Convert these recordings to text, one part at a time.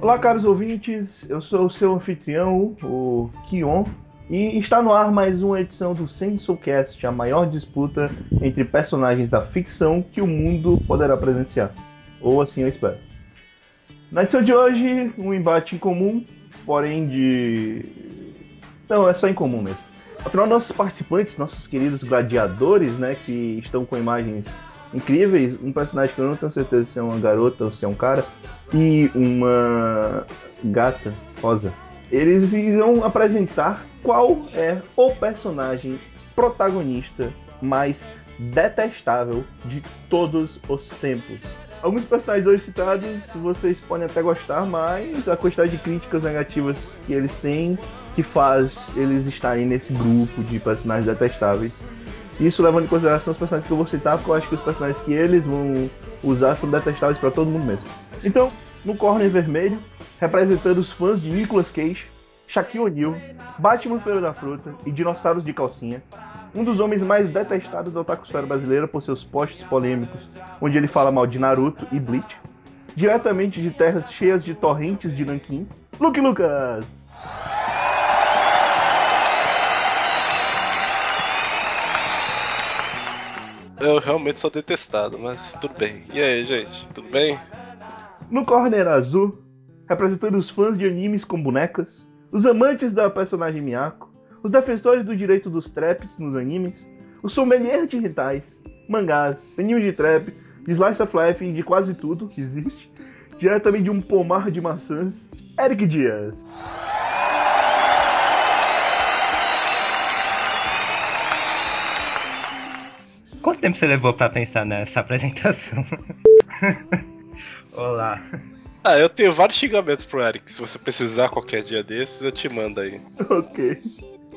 Olá, caros ouvintes, eu sou o seu anfitrião, o Kion, e está no ar mais uma edição do Sensorcast, a maior disputa entre personagens da ficção que o mundo poderá presenciar. Ou assim eu espero. Na edição de hoje, um embate incomum, porém de. Não, é só incomum mesmo. Afinal, nossos participantes, nossos queridos gladiadores, né, que estão com imagens incríveis, um personagem que eu não tenho certeza se é uma garota ou se é um cara, e uma gata rosa. Eles irão apresentar qual é o personagem protagonista mais detestável de todos os tempos. Alguns personagens hoje citados vocês podem até gostar, mas a quantidade de críticas negativas que eles têm que faz eles estarem nesse grupo de personagens detestáveis. Isso levando em consideração os personagens que eu vou citar, porque eu acho que os personagens que eles vão usar são detestáveis para todo mundo mesmo. Então, no corner vermelho, representando os fãs de Nicolas Cage, Shaquille O'Neal, Batman Feira da Fruta e Dinossauros de Calcinha, um dos homens mais detestados da otakusfera brasileira por seus posts polêmicos, onde ele fala mal de Naruto e Bleach, diretamente de terras cheias de torrentes de Nanquim, Luke Lucas! Eu realmente sou detestado, mas tudo bem. E aí, gente, tudo bem? No corner azul, representando os fãs de animes com bonecas, os amantes da personagem Miyako, os defensores do direito dos traps nos animes, os sommeliers de hentais, mangás, anime de trap, de slice of life e de quase tudo que existe, diretamente de um pomar de maçãs, Eric Dias. Quanto tempo você levou pra pensar nessa apresentação? Olá. Ah, eu tenho vários xingamentos pro Eric. Se você precisar qualquer dia desses, eu te mando aí. Ok.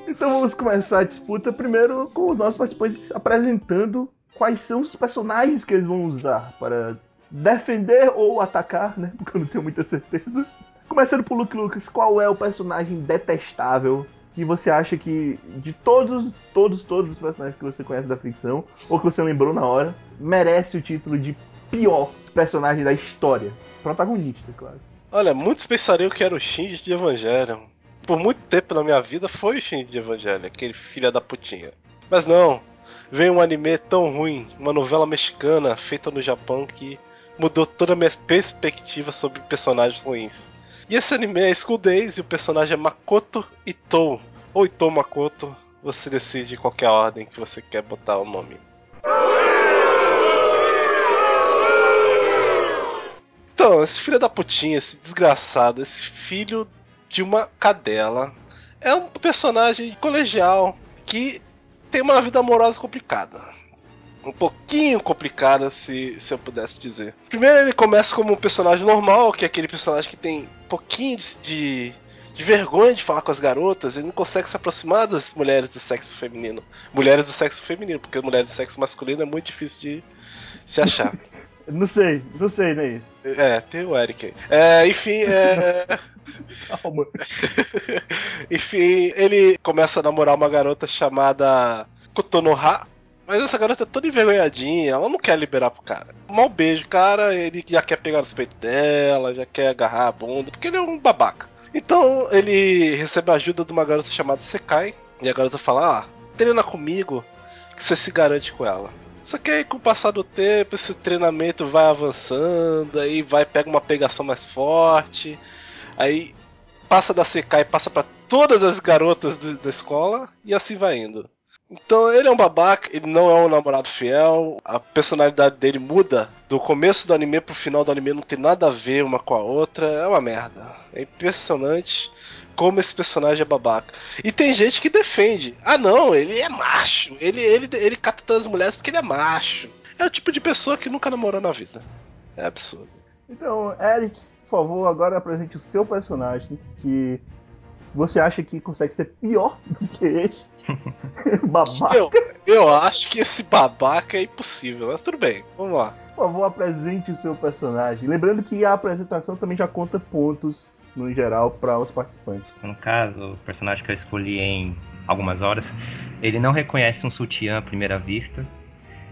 Então vamos começar a disputa primeiro com os nossos participantes apresentando quais são os personagens que eles vão usar para defender ou atacar, né? Porque eu não tenho muita certeza. Começando por Luke Lucas, qual é o personagem detestável que você acha que de todos, todos, todos os personagens que você conhece da ficção, ou que você lembrou na hora, merece o título de pior personagem da história? Protagonista, claro. Olha, muitos pensariam que era o Shinji de Evangelion. Por muito tempo na minha vida foi o Shinji de Evangelion, aquele filho da putinha. Mas não, veio um anime tão ruim, uma novela mexicana feita no Japão que mudou toda a minha perspectiva sobre personagens ruins. E esse anime é School Days e o personagem é Makoto Itou. Ou Itou Makoto, você decide qualquer ordem que você quer botar o nome. Então, esse filho da putinha, esse desgraçado, esse filho de uma cadela, é um personagem colegial que tem uma vida amorosa complicada um pouquinho complicada, se, se eu pudesse dizer. Primeiro ele começa como um personagem normal, que é aquele personagem que tem um pouquinho de, de vergonha de falar com as garotas, ele não consegue se aproximar das mulheres do sexo feminino. Mulheres do sexo feminino, porque mulheres do sexo masculino é muito difícil de se achar. não sei, não sei, né? É, tem o Eric aí. É, enfim, é. Calma. enfim, ele começa a namorar uma garota chamada Kotonoha, mas essa garota é toda envergonhadinha, ela não quer liberar pro cara. Mal beijo, cara, ele já quer pegar nos peitos dela, já quer agarrar a bunda, porque ele é um babaca. Então ele recebe a ajuda de uma garota chamada Sekai, e a garota fala: Ah, treina comigo, que você se garante com ela. Só que aí, com o passar do tempo, esse treinamento vai avançando, aí vai, pega uma pegação mais forte, aí passa da Sekai, passa para todas as garotas do, da escola, e assim vai indo. Então ele é um babaca, ele não é um namorado fiel, a personalidade dele muda do começo do anime pro final do anime, não tem nada a ver uma com a outra, é uma merda. É impressionante como esse personagem é babaca. E tem gente que defende. Ah não, ele é macho, ele, ele, ele capta as mulheres porque ele é macho. É o tipo de pessoa que nunca namorou na vida. É absurdo. Então, Eric, por favor, agora apresente o seu personagem que você acha que consegue ser pior do que ele babaca. Eu, eu acho que esse babaca é impossível, mas tudo bem, vamos lá. Por favor, apresente o seu personagem. Lembrando que a apresentação também já conta pontos no geral, para os participantes. No caso, o personagem que eu escolhi em algumas horas, ele não reconhece um sutiã à primeira vista.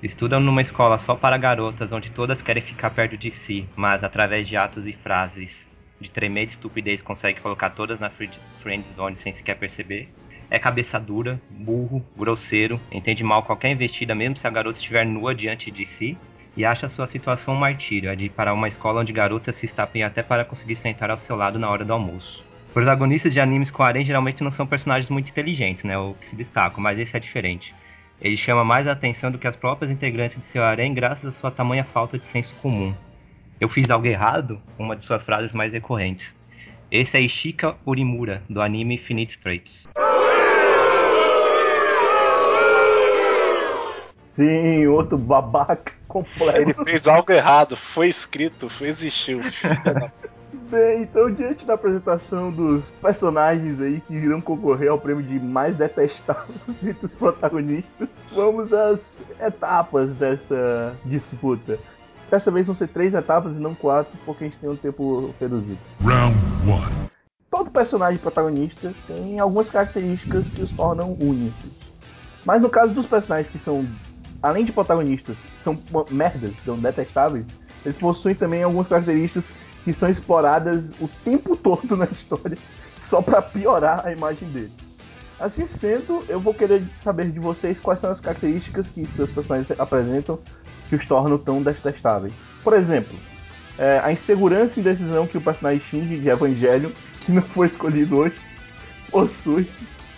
Estuda numa escola só para garotas, onde todas querem ficar perto de si, mas através de atos e frases de tremenda estupidez consegue colocar todas na friend zone sem sequer perceber. É cabeça dura, burro, grosseiro, entende mal qualquer investida, mesmo se a garota estiver nua diante de si, e acha sua situação um martírio, a de ir para uma escola onde garotas se estapem até para conseguir sentar ao seu lado na hora do almoço. Protagonistas de animes com harém geralmente não são personagens muito inteligentes, né, ou que se destacam, mas esse é diferente. Ele chama mais a atenção do que as próprias integrantes de seu harém graças à sua tamanha falta de senso comum. Eu fiz algo errado? Uma de suas frases mais recorrentes. Esse é Ishika Urimura, do anime Infinite Straits. Sim, outro babaca completo. Ele fez algo errado, foi escrito, foi, existiu. Bem, então diante da apresentação dos personagens aí que irão concorrer ao prêmio de mais detestável entre os protagonistas, vamos às etapas dessa disputa. Dessa vez vão ser três etapas e não quatro, porque a gente tem um tempo reduzido. Round 1 Todo personagem protagonista tem algumas características que os tornam únicos. Mas no caso dos personagens que são, além de protagonistas, são merdas, são detestáveis, eles possuem também algumas características que são exploradas o tempo todo na história, só para piorar a imagem deles. Assim sendo, eu vou querer saber de vocês quais são as características que seus personagens apresentam que os tornam tão detestáveis. Por exemplo, é, a insegurança e indecisão que o personagem Shinji de Evangelho, que não foi escolhido hoje, possui.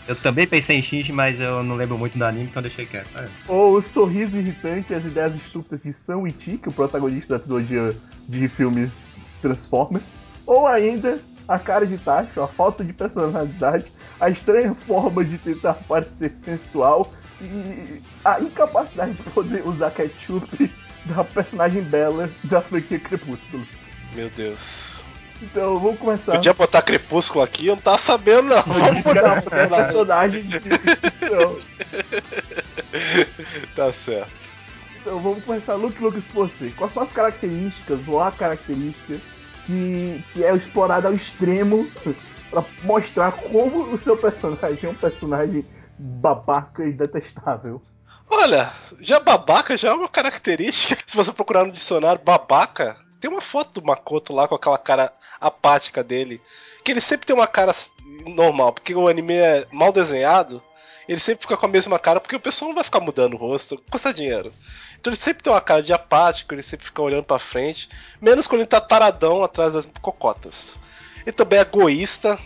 Eu também pensei em Shinji, mas eu não lembro muito do anime, então deixei quieto. É. Ou o sorriso irritante e as ideias estúpidas de Sam Ichi, que é o protagonista da trilogia de filmes Transformers, ou ainda a cara de Tacho, a falta de personalidade, a estranha forma de tentar parecer sensual e a incapacidade de poder usar ketchup da personagem bela da franquia Crepúsculo. Meu Deus. Então, vamos começar. Podia botar Crepúsculo aqui? Eu não tava sabendo, não. Vamos botar personagem. personagem de ficção. tá certo. Então, vamos começar. Luke Lucas, você. Quais são as características ou a característica que, que é explorada ao extremo para mostrar como o seu personagem é um personagem babaca e detestável. Olha, já babaca já é uma característica. Se você procurar no dicionário babaca, tem uma foto do Makoto lá com aquela cara apática dele. Que ele sempre tem uma cara normal, porque o anime é mal desenhado. Ele sempre fica com a mesma cara, porque o pessoal não vai ficar mudando o rosto, custa dinheiro. Então ele sempre tem uma cara de apático, ele sempre fica olhando para frente, menos quando ele tá taradão atrás das cocotas. Ele também é egoísta.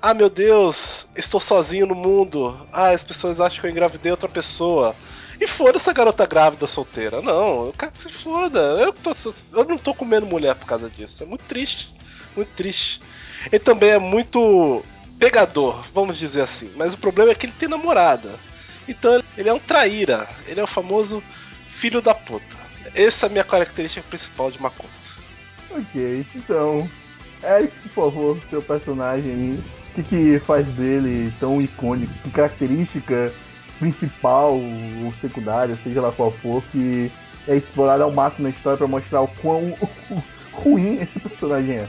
Ah, meu Deus, estou sozinho no mundo. Ah, as pessoas acham que eu engravidei outra pessoa. E foda essa garota grávida solteira. Não, quero que se foda. Eu, tô, eu não tô comendo mulher por causa disso. É muito triste. Muito triste. Ele também é muito pegador, vamos dizer assim. Mas o problema é que ele tem namorada. Então ele é um traíra. Ele é o famoso filho da puta. Essa é a minha característica principal de Makoto. Ok, então. Eric, por favor, seu personagem aí. O que, que faz dele tão icônico? Que característica principal ou secundária, seja lá qual for, que é explorada ao máximo na história para mostrar o quão ruim esse personagem é?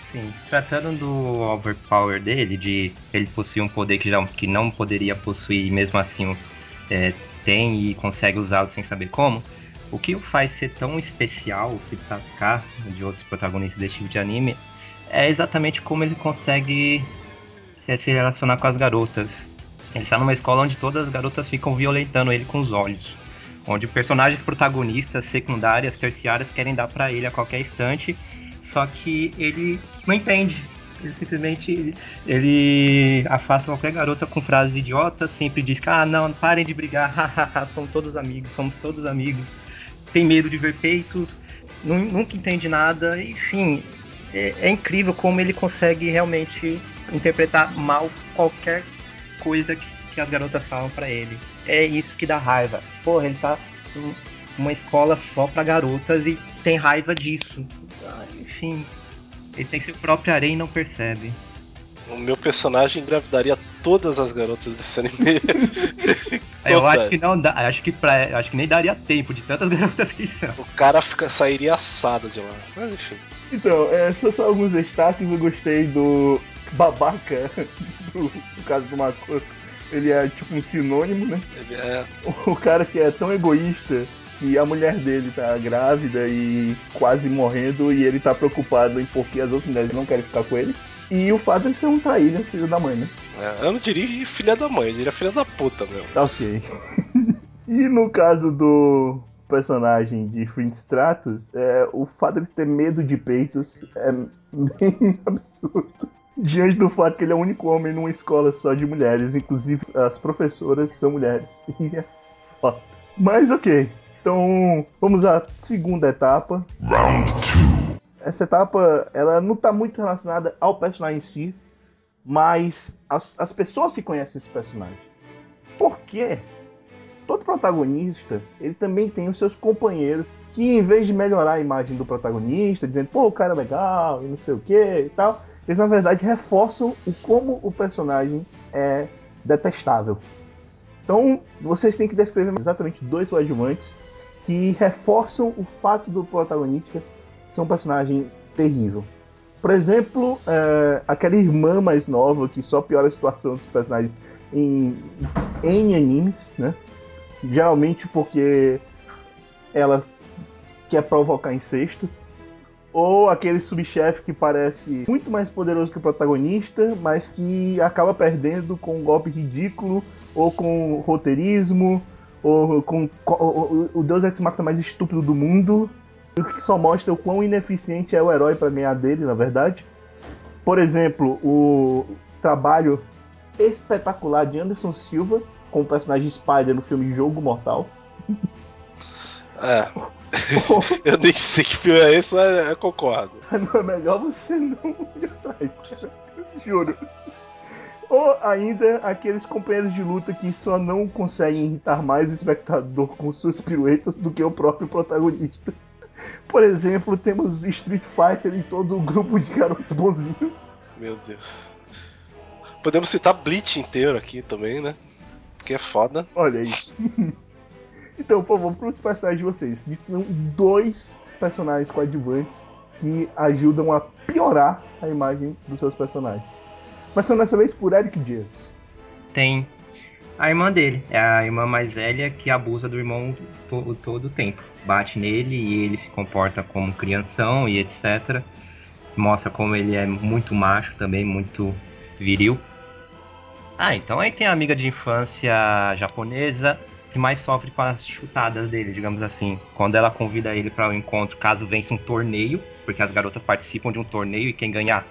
Sim, se tratando do overpower dele, de ele possuir um poder que, já, que não poderia possuir e mesmo assim é, tem e consegue usá-lo sem saber como, o que o faz ser tão especial, se destacar de outros protagonistas desse tipo de anime, é exatamente como ele consegue se relacionar com as garotas. Ele está numa escola onde todas as garotas ficam violentando ele com os olhos. Onde personagens protagonistas, secundárias, terciárias querem dar para ele a qualquer instante, só que ele não entende. Ele simplesmente ele afasta qualquer garota com frases idiotas, sempre diz que, ah, não, parem de brigar, somos todos amigos, somos todos amigos. Tem medo de ver peitos, nunca entende nada, enfim. É, é incrível como ele consegue realmente interpretar mal qualquer coisa que, que as garotas falam para ele. É isso que dá raiva. Porra, ele tá numa escola só para garotas e tem raiva disso. Ah, enfim, ele tem seu próprio areia e não percebe. O meu personagem engravidaria todas as garotas desse anime. eu acho que não dá, acho que pra, acho que nem daria tempo de tantas garotas que são. O cara fica, sairia assado de lá. Mas enfim. Então, é, só, só alguns destaques. Eu gostei do babaca, do caso do Makoto. Ele é tipo um sinônimo, né? Ele é. O cara que é tão egoísta que a mulher dele tá grávida e quase morrendo e ele tá preocupado em por que as outras mulheres não querem ficar com ele. E o fato de ser um traíra, filho da mãe, né? é, Eu não diria filha da mãe, eu diria filha da puta, meu. Tá ok. e no caso do personagem de Fringe Stratus, é, o fato de ter medo de peitos é bem absurdo. Diante do fato que ele é o único homem numa escola só de mulheres, inclusive as professoras são mulheres. E é foda. Mas ok. Então, vamos à segunda etapa. Essa etapa, ela não tá muito relacionada ao personagem em si, mas as, as pessoas que conhecem esse personagem. Por quê? Todo protagonista, ele também tem os seus companheiros que em vez de melhorar a imagem do protagonista, dizendo, pô, o cara é legal e não sei o que e tal, eles na verdade reforçam o como o personagem é detestável. Então, vocês têm que descrever exatamente dois coadjuvantes que reforçam o fato do protagonista ser um personagem terrível. Por exemplo, é, aquela irmã mais nova que só piora a situação dos personagens em, em animes, né? Geralmente porque ela quer provocar incesto. Ou aquele subchefe que parece muito mais poderoso que o protagonista, mas que acaba perdendo com um golpe ridículo, ou com roteirismo, ou com o, Deus Ex Machina mais estúpido do mundo, o que só mostra o quão ineficiente é o herói para ganhar dele, na verdade. Por exemplo, o trabalho espetacular de Anderson Silva com o personagem Spider no filme Jogo Mortal. É. eu nem sei que filme é esse, mas eu concordo. Não é melhor você não ir atrás, cara. Juro. Ou ainda aqueles companheiros de luta que só não conseguem irritar mais o espectador com suas piruetas do que o próprio protagonista. Por exemplo, temos Street Fighter e todo o grupo de garotos bonzinhos. Meu Deus. Podemos citar Bleach inteiro aqui também, né? Porque é foda. Olha aí. então, por favor, para os personagens de vocês, tem dois personagens coadjuvantes que ajudam a piorar a imagem dos seus personagens. Começando dessa vez por Eric Dias. Tem a irmã dele, é a irmã mais velha que abusa do irmão to todo o tempo. Bate nele e ele se comporta como crianção e etc. Mostra como ele é muito macho também, muito viril. Ah, então aí tem a amiga de infância japonesa que mais sofre com as chutadas dele, digamos assim. Quando ela convida ele para o um encontro, caso vença um torneio, porque as garotas participam de um torneio e quem ganhar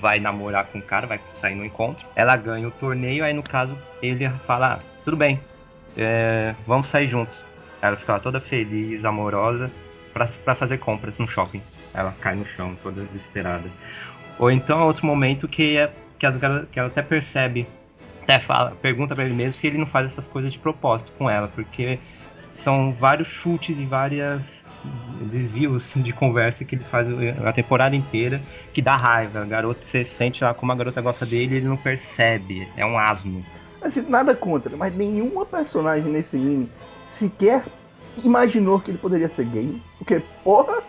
vai namorar com o cara, vai sair no encontro. Ela ganha o torneio, aí no caso ele fala: ah, tudo bem, é, vamos sair juntos. Ela fica toda feliz, amorosa, para fazer compras no shopping. Ela cai no chão, toda desesperada. Ou então outro momento que é que, as, que ela até percebe, até fala, pergunta para ele mesmo se ele não faz essas coisas de propósito com ela, porque são vários chutes e várias desvios de conversa que ele faz a temporada inteira que dá raiva. O garoto, você sente lá como a garota gosta dele ele não percebe. É um asno. Assim, nada contra, mas nenhuma personagem nesse anime sequer imaginou que ele poderia ser gay. Porque, porra!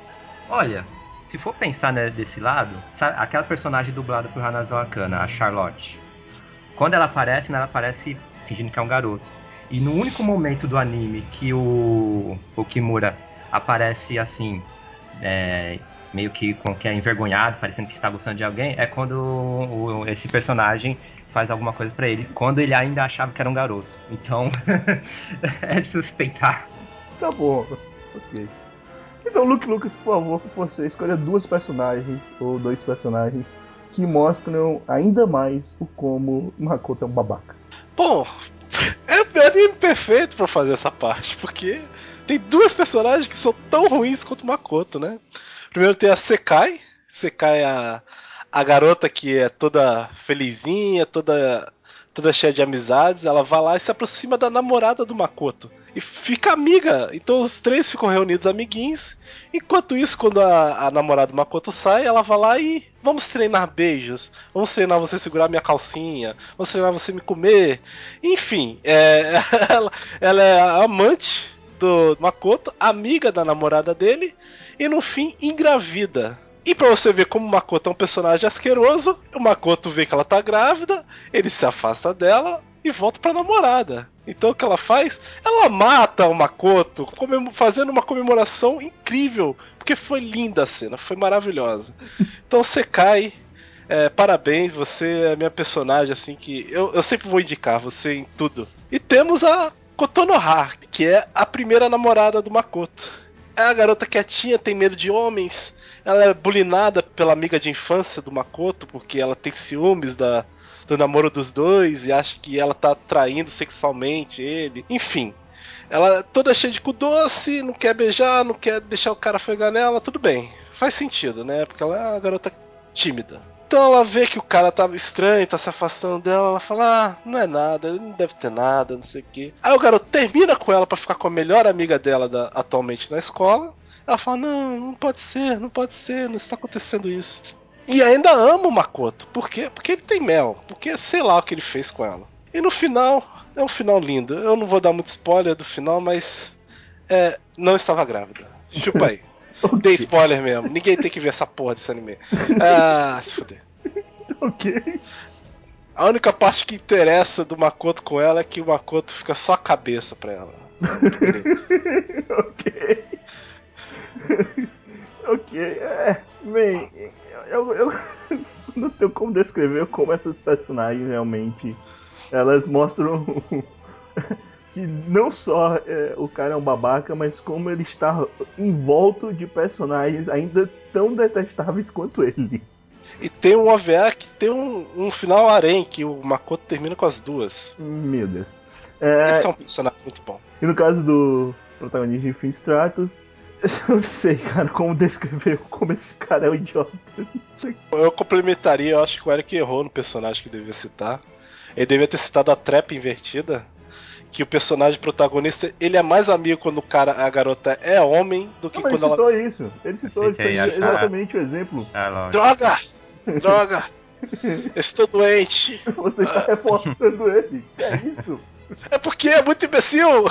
Olha, se for pensar né, desse lado, sabe, aquela personagem dublada por Hanazawa Kana, a Charlotte, quando ela aparece, né, ela aparece fingindo que é um garoto. E no único momento do anime que o, o Kimura aparece assim, é, meio que com que é envergonhado, parecendo que está gostando de alguém, é quando o, esse personagem faz alguma coisa para ele, quando ele ainda achava que era um garoto. Então, é de suspeitar. Tá bom, ok. Então, Luke Lucas, por favor, você escolha duas personagens ou dois personagens que mostram ainda mais o como Makoto é um babaca. Bom, é o anime perfeito para fazer essa parte, porque tem duas personagens que são tão ruins quanto Makoto, né? Primeiro tem a Sekai. Sekai é a, a garota que é toda felizinha, toda toda cheia de amizades, ela vai lá e se aproxima da namorada do Makoto. E fica amiga. Então os três ficam reunidos amiguinhos. Enquanto isso, quando a, a namorada do Makoto sai, ela vai lá e vamos treinar beijos. Vamos treinar você segurar minha calcinha. Vamos treinar você me comer. Enfim, é, ela, ela é amante do Makoto, amiga da namorada dele, e no fim engravida. E pra você ver como o Makoto é um personagem asqueroso, o Makoto vê que ela tá grávida, ele se afasta dela e volta pra namorada. Então o que ela faz? Ela mata o Makoto, fazendo uma comemoração incrível, porque foi linda a cena, foi maravilhosa. Então você cai, é, parabéns, você é minha personagem, assim, que eu, eu sempre vou indicar você em tudo. E temos a Kotonoha, que é a primeira namorada do Makoto. É a garota quietinha, tem medo de homens. Ela é bulinada pela amiga de infância do Makoto, porque ela tem ciúmes da, do namoro dos dois e acha que ela tá traindo sexualmente ele. Enfim. Ela é toda cheia de cu doce, não quer beijar, não quer deixar o cara folgar nela, tudo bem. Faz sentido, né? Porque ela é uma garota tímida. Então ela vê que o cara tava estranho, tá se afastando dela, ela fala: Ah, não é nada, não deve ter nada, não sei o quê. Aí o garoto termina com ela para ficar com a melhor amiga dela da, atualmente na escola. Ela fala: Não, não pode ser, não pode ser, não está acontecendo isso. E ainda ama o Makoto. Por quê? Porque ele tem mel. Porque sei lá o que ele fez com ela. E no final, é um final lindo. Eu não vou dar muito spoiler do final, mas. É, não estava grávida. Chupa aí. Dei spoiler mesmo. Ninguém tem que ver essa porra desse anime. Ah, se fuder. Ok. A única parte que interessa do Makoto com ela é que o Makoto fica só a cabeça pra ela. ok. ok. É, bem, eu, eu não tenho como descrever como essas personagens realmente elas mostram que não só é, o cara é um babaca, mas como ele está envolto de personagens ainda tão detestáveis quanto ele. E tem um OVA que tem um, um final harém, que o Makoto termina com as duas. Meu Deus. É... Esse é um personagem muito bom. E no caso do protagonista de Fim Stratos, eu não sei, cara, como descrever como esse cara é um idiota. Eu complementaria, eu acho que o Eric errou no personagem que devia citar. Ele devia ter citado a trap invertida que o personagem protagonista ele é mais amigo quando o cara, a garota é homem do que não, quando ele citou ela. isso. Ele citou isso, exatamente o exemplo. Ah, droga! Droga! Estou doente! Você está reforçando ele. Que é isso? É porque é muito imbecil!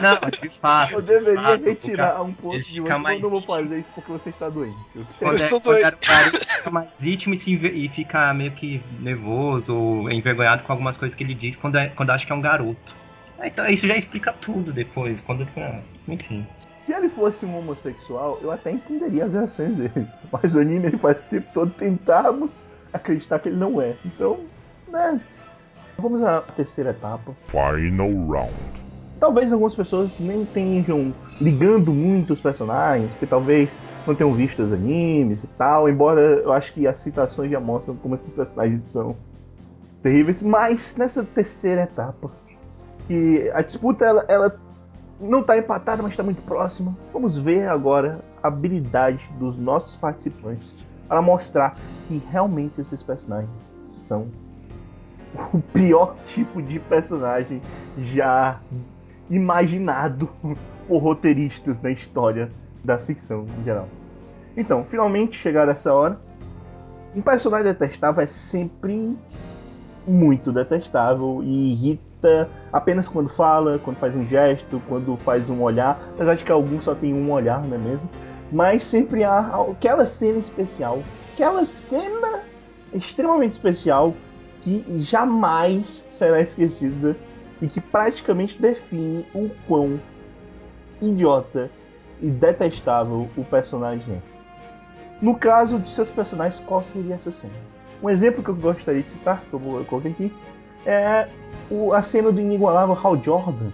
Não, de fato. Eu deveria fato, retirar um ponto de você, mas eu não vou fazer isso porque você está doente. Quando, Eu estou é, doente. o cara fica mais íntimo e, e fica meio que nervoso ou envergonhado com algumas coisas que ele diz quando, é, quando acha que é um garoto. Ah, Então isso já explica tudo depois. Quando, ah, enfim. Se ele fosse um homossexual, eu até entenderia as reações dele. Mas o anime ele faz o tempo todo tentarmos acreditar que ele não é. Então, né? Vamos à terceira etapa. Final round. Talvez algumas pessoas nem estejam ligando muito os personagens, porque talvez não tenham visto os animes e tal, embora eu acho que as citações já mostram como esses personagens são terríveis. Mas nessa terceira etapa, que a disputa ela, ela não está empatada, mas está muito próxima, vamos ver agora a habilidade dos nossos participantes para mostrar que realmente esses personagens são o pior tipo de personagem já imaginado por roteiristas na história da ficção em geral. Então, finalmente chegar essa hora. Um personagem detestável é sempre muito detestável e irrita apenas quando fala, quando faz um gesto, quando faz um olhar. Apesar de que alguns só tem um olhar, não é mesmo? Mas sempre há aquela cena especial, aquela cena extremamente especial que jamais será esquecida e que praticamente define o quão idiota e detestável o personagem é. No caso de seus personagens, qual seria essa cena? Um exemplo que eu gostaria de citar, que eu, vou, coloquei aqui, é o, a cena do inigualável Hal Jordan,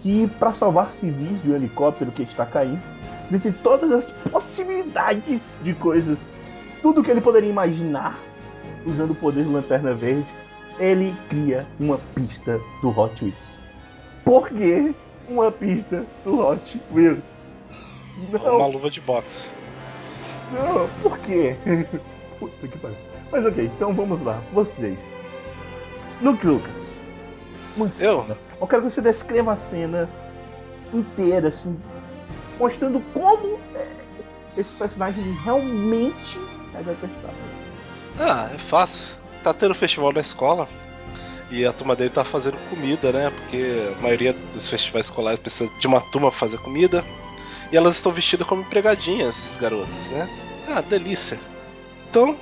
que para salvar civis de um helicóptero que está caindo, dentre todas as possibilidades de coisas, tudo que ele poderia imaginar usando o poder do Lanterna Verde, ele cria uma pista do Hot Wheels. Por que uma pista do Hot Wheels? Uma luva de boxe. Não, por quê? Puta que pariu. Mas ok, então vamos lá. Vocês. Luke Lucas. Uma Eu? cena. Eu quero que você descreva a cena inteira, assim. Mostrando como é, esse personagem realmente é detestável. Ah, é fácil. Tá tendo festival na escola. E a turma dele tá fazendo comida, né? Porque a maioria dos festivais escolares precisa de uma turma pra fazer comida. E elas estão vestidas como empregadinhas, essas garotas, né? Ah, delícia. Então,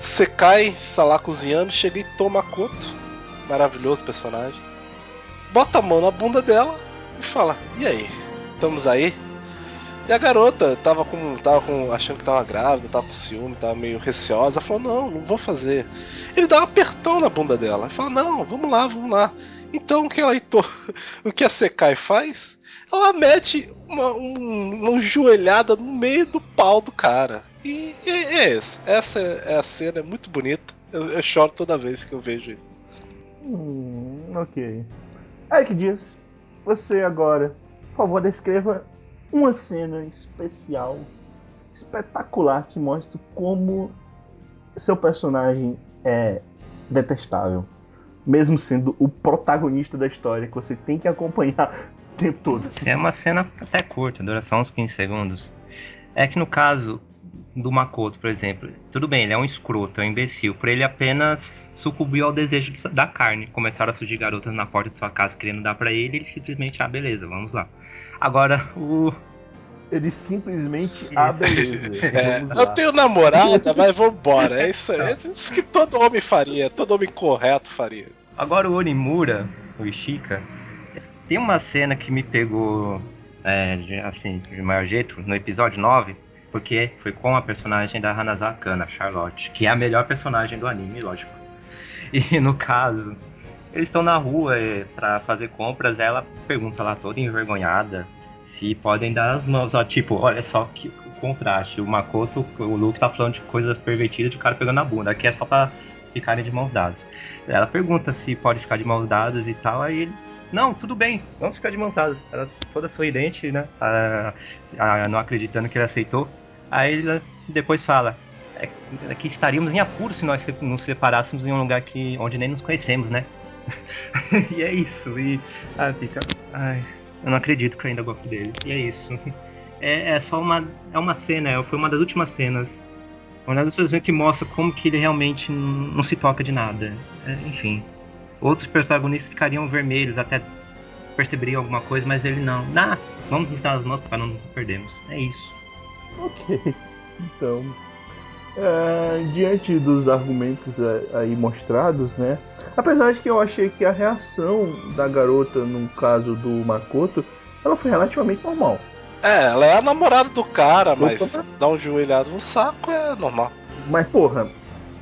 você cai, está lá cozinhando, chega e toma Makoto, maravilhoso personagem, bota a mão na bunda dela e fala: E aí, estamos aí? E a garota tava com. tava com. achando que tava grávida, tava com ciúme, tava meio receosa, falou, não, não vou fazer. Ele dá um apertão na bunda dela. Ele fala, não, vamos lá, vamos lá. Então o que ela o que a Sekai faz? Ela mete uma, um, uma joelhada no meio do pau do cara. E, e é isso. Essa é a cena, é muito bonita. Eu, eu choro toda vez que eu vejo isso. Hum, ok. Eric Dias, você agora, por favor, descreva uma cena especial, espetacular, que mostra como seu personagem é detestável. Mesmo sendo o protagonista da história que você tem que acompanhar o tempo todo. É uma cena até curta, dura só uns 15 segundos. É que no caso do Makoto, por exemplo, tudo bem, ele é um escroto, é um imbecil, por ele apenas sucumbiu ao desejo da carne. Começaram a surgir garotas na porta de sua casa querendo dar para ele, ele simplesmente, ah, beleza, vamos lá. Agora, o. Ele simplesmente, ah, beleza. É, eu tenho namorada, mas vambora. É isso, é isso que todo homem faria, todo homem correto faria. Agora o Onimura, o Ishika, tem uma cena que me pegou, é, assim, de maior jeito, no episódio 9, porque foi com a personagem da Hanazaka Kana, Charlotte, que é a melhor personagem do anime, lógico. E no caso, eles estão na rua é, para fazer compras, ela pergunta lá toda envergonhada se podem dar as mãos, ó, tipo, olha só que o contraste, o Makoto, o Luke tá falando de coisas pervertidas de cara pegando na bunda, aqui é só pra ficarem de mãos dadas. Ela pergunta se pode ficar de mãos dadas e tal, aí ele, não, tudo bem, vamos ficar de mãos dadas. Ela toda sorridente, né, a, a, não acreditando que ele aceitou. Aí ele depois fala, é, que estaríamos em apuro se nós nos separássemos em um lugar que, onde nem nos conhecemos, né? e é isso. E ah, fica. Ai, eu não acredito que eu ainda gosto dele. E é isso. É, é só uma. É uma cena, é, foi uma das últimas cenas. Uma das últimas que mostra como que ele realmente não se toca de nada. É, enfim. Outros protagonistas ficariam vermelhos, até perceberiam alguma coisa, mas ele não. Ah, vamos dar as mãos para não nos perdermos. É isso. Ok. Então, é, diante dos argumentos é, aí mostrados, né? Apesar de que eu achei que a reação da garota no caso do Makoto, ela foi relativamente normal. É, ela é a namorada do cara, mas dar um joelhado no saco é normal. Mas porra,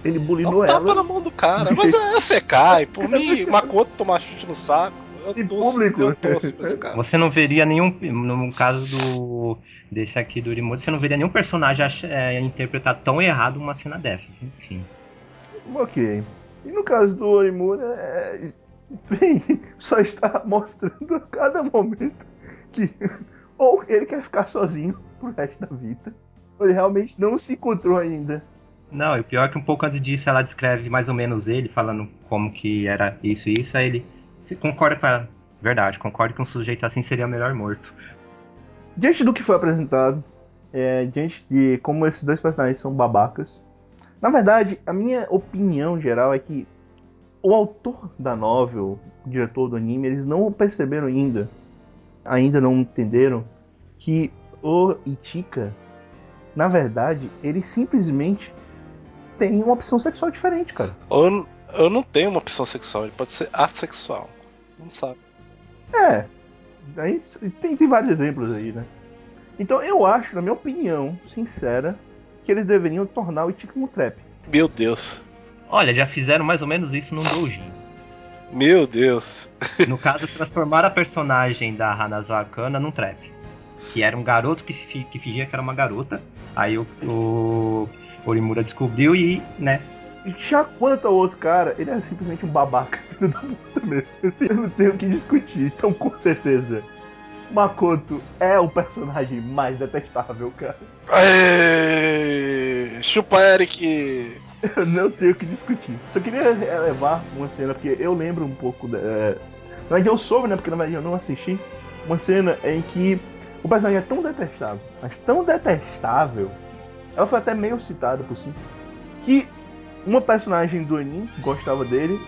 ele bulinou um tapa na mão do cara, mas é, você cai, por mim, Makoto tomar chute no saco. Eu Em torço- público. eu torço pra esse cara. Você não veria nenhum. No caso do. Desse aqui do Urimura, você não veria nenhum personagem é, interpretar tão errado uma cena dessas. Enfim. Ok. E no caso do Orimura, é... bem, só está mostrando a cada momento que ou ele quer ficar sozinho pro resto da vida, ou ele realmente não se encontrou ainda. Não, e o pior é que um pouco antes disso ela descreve mais ou menos ele, falando como que era isso e isso, aí ele se concorda com ela. Verdade, concorda que um sujeito assim seria melhor morto. Diante do que foi apresentado, é, diante de como esses dois personagens são babacas, na verdade, a minha opinião geral é que o autor da novel, o diretor do anime, eles não perceberam ainda, ainda não entenderam que o Ichika, na verdade, ele simplesmente tem uma opção sexual diferente, cara. Eu, eu não tenho uma opção sexual, ele pode ser assexual. Não sabe. É, aí tem, tem vários exemplos aí, né? Então eu acho, na minha opinião sincera, que eles deveriam tornar o Ichika um trap. Meu Deus. Olha, já fizeram mais ou menos isso num doujin. Meu Deus. No caso, transformaram a personagem da Hanazawa Kana num trap. Que era um garoto que, que fingia que era uma garota. Aí o, o Orimura descobriu e, né, E já quanto ao outro cara, ele é simplesmente um babaca, filho da puta mesmo. Assim, eu não tenho o que discutir. Então, com certeza, Makoto é o personagem mais detestável, cara. Aê, chupa Eric. Eu não tenho o que discutir. Só queria relevar uma cena, porque eu lembro um pouco da. é, Na verdade, eu soube, né? Porque na verdade eu não assisti. Uma cena em que o personagem é tão detestável, mas tão detestável. Ela foi até meio citada por si. Que uma personagem do anime que gostava dele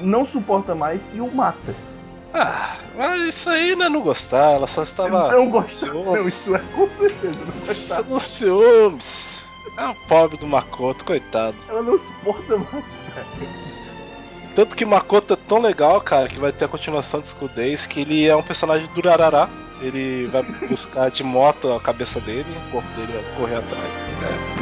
não suporta mais e o mata. Ah, mas isso aí não é não gostar, ela só estava. não ciúmes. Não, isso é com certeza não gostava. No ciúmes. É o pobre do Makoto, coitado. Ela não suporta mais, cara. Tanto que Makoto é tão legal, cara, que vai ter a continuação de School Days, que ele é um personagem do Urarará. Ele vai buscar de moto a cabeça dele, o corpo dele vai correr atrás. É.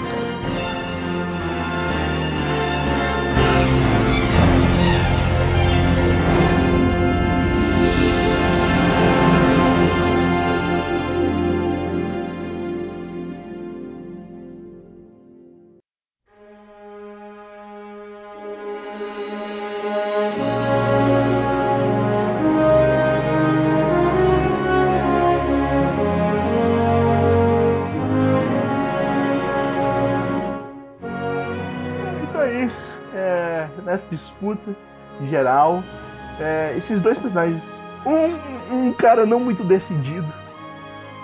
disputa geral, é, esses dois personagens, um, um cara não muito decidido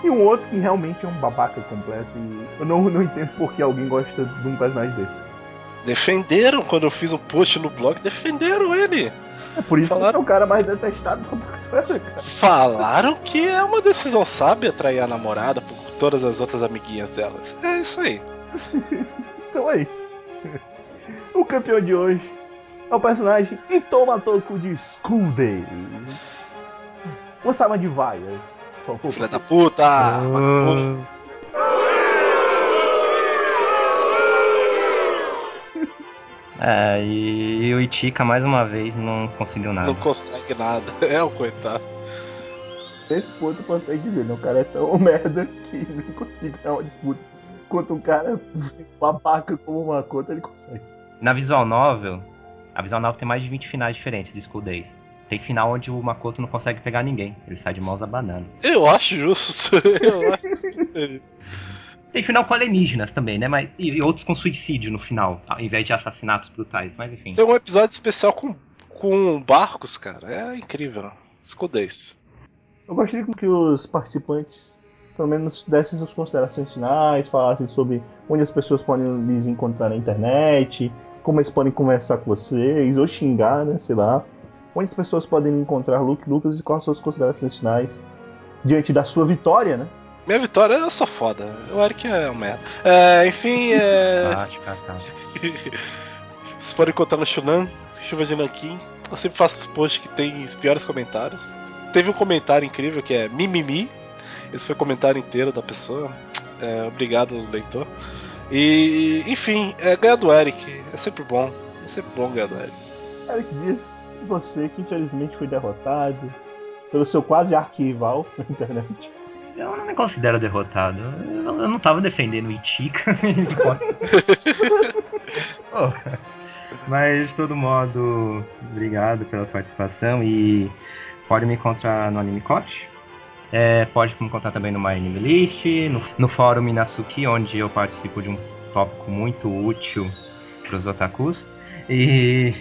e um outro que realmente é um babaca completo. E eu não, não entendo por que alguém gosta de um personagem desse. Defenderam quando eu fiz o post no blog, defenderam ele. É por isso Falaram- que esse é o cara mais detestado da cara. Falaram que é uma decisão sábia trair a namorada por todas as outras amiguinhas delas. É isso aí. Então é isso. O campeão de hoje é o personagem Itomatoku de School Day. Osama de Vaia. Filha da puta! É, e o Ichika mais uma vez não conseguiu nada. Não consegue nada. É o coitado. Nesse ponto eu posso até dizer, né? O cara é tão merda que nem consegue ganhar uma disputa. Enquanto um cara babaca como uma conta, ele consegue. Na visual novel, a visual novel tem mais de 20 finais diferentes de School Days. Tem final onde o Makoto não consegue pegar ninguém. Ele sai de mãos abanando. Eu acho justo. Eu acho justo. Tem final com alienígenas também, né? Mas, e, e outros com suicídio no final, ao invés de assassinatos brutais. Mas enfim. Tem um episódio especial com, com barcos, cara. É incrível. Escudez. Eu gostaria que os participantes, pelo menos, dessem suas considerações finais, falassem sobre onde as pessoas podem lhes encontrar na internet, como eles podem conversar com vocês, ou xingar, né? Sei lá. Onde as pessoas podem encontrar Luke Lucas e quais as suas considerações finais diante da sua vitória, né? Minha vitória eu sou foda. O Eric é um merda. É, enfim, é. Vocês podem encontrar no Shunan, Chuva de Nankin. Eu sempre faço os posts que tem os piores comentários. Teve um comentário incrível que é mimimi. Esse foi o comentário inteiro da pessoa. É, obrigado, leitor. E, enfim, é, ganhar do Eric. É sempre bom. É sempre bom ganhar do Eric. Eric diz, você que infelizmente foi derrotado pelo seu quase arquival na internet. Eu não me considero derrotado. Eu, eu não tava defendendo o. Pô, Mas, de todo modo, obrigado pela participação e pode me encontrar no Animecote. É, pode me encontrar também no My Anime List, no, no fórum Minasuki, onde eu participo de um tópico muito útil para os otakus. E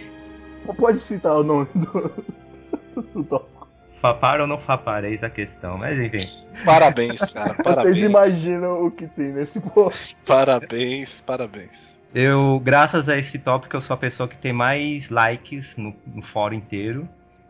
Pode citar o nome do, do tópico. Fapar ou não fapar, eis a questão. Mas enfim. Parabéns, cara. Parabéns. Vocês imaginam o que tem nesse post. Parabéns, parabéns. Eu, graças a esse tópico, eu sou a pessoa que tem mais likes no, no fórum inteiro.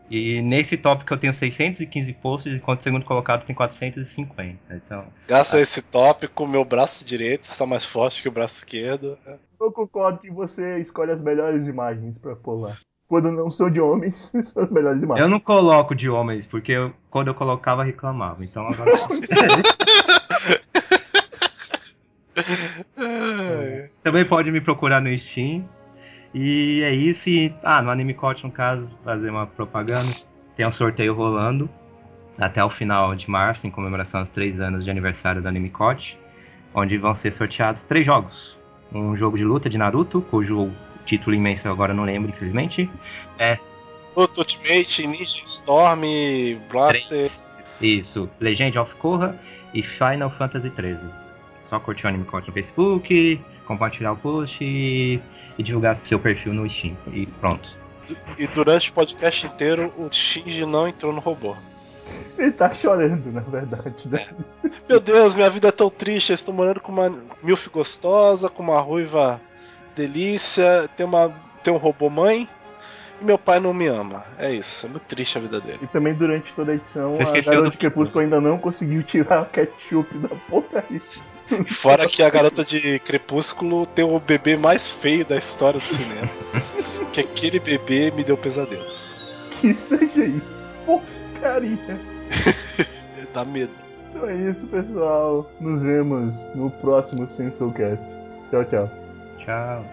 E nesse tópico eu tenho 615 posts, enquanto o segundo colocado tem 450. Então, Graças a esse tópico, meu braço direito está mais forte que o braço esquerdo. Eu concordo que você escolhe as melhores imagens pra pôr lá. Quando não são de homens, são as melhores imagens. eu não coloco de homens, porque eu- quando eu colocava reclamava. Então agora. Também pode me procurar no Steam. E é isso. E, ah, no Animecote, no caso, fazer uma propaganda. Tem um sorteio rolando até o final de março, em comemoração aos três anos de aniversário do Animecote, onde vão ser sorteados três jogos. Um jogo de luta de Naruto, cujo título imenso eu agora não lembro, infelizmente. Naruto Ultimate, Ninja Storm, Blaster. Isso, Legend of Korra e Final Fantasy XIII. Só curtir o Animecote no Facebook, compartilhar o post e, e divulgar seu perfil no Steam. E pronto. E durante o podcast inteiro, o Shinji não entrou no robô. Ele tá chorando, na verdade, né? Meu Deus, minha vida é tão triste. Eu estou morando com uma milf gostosa, com uma ruiva delícia, tem, uma, tem um robô mãe e meu pai não me ama. É isso, é muito triste a vida dele. E também durante toda a edição, Você a Garota do- de Crepúsculo ainda não conseguiu tirar o ketchup da porcaria. Fora que a garota de Crepúsculo tem o bebê mais feio da história do cinema. que aquele bebê me deu pesadelos. Que seja isso. Porcaria. Dá medo. Então é isso, pessoal. Nos vemos no próximo Sensorcast. Tchau, tchau. Tchau.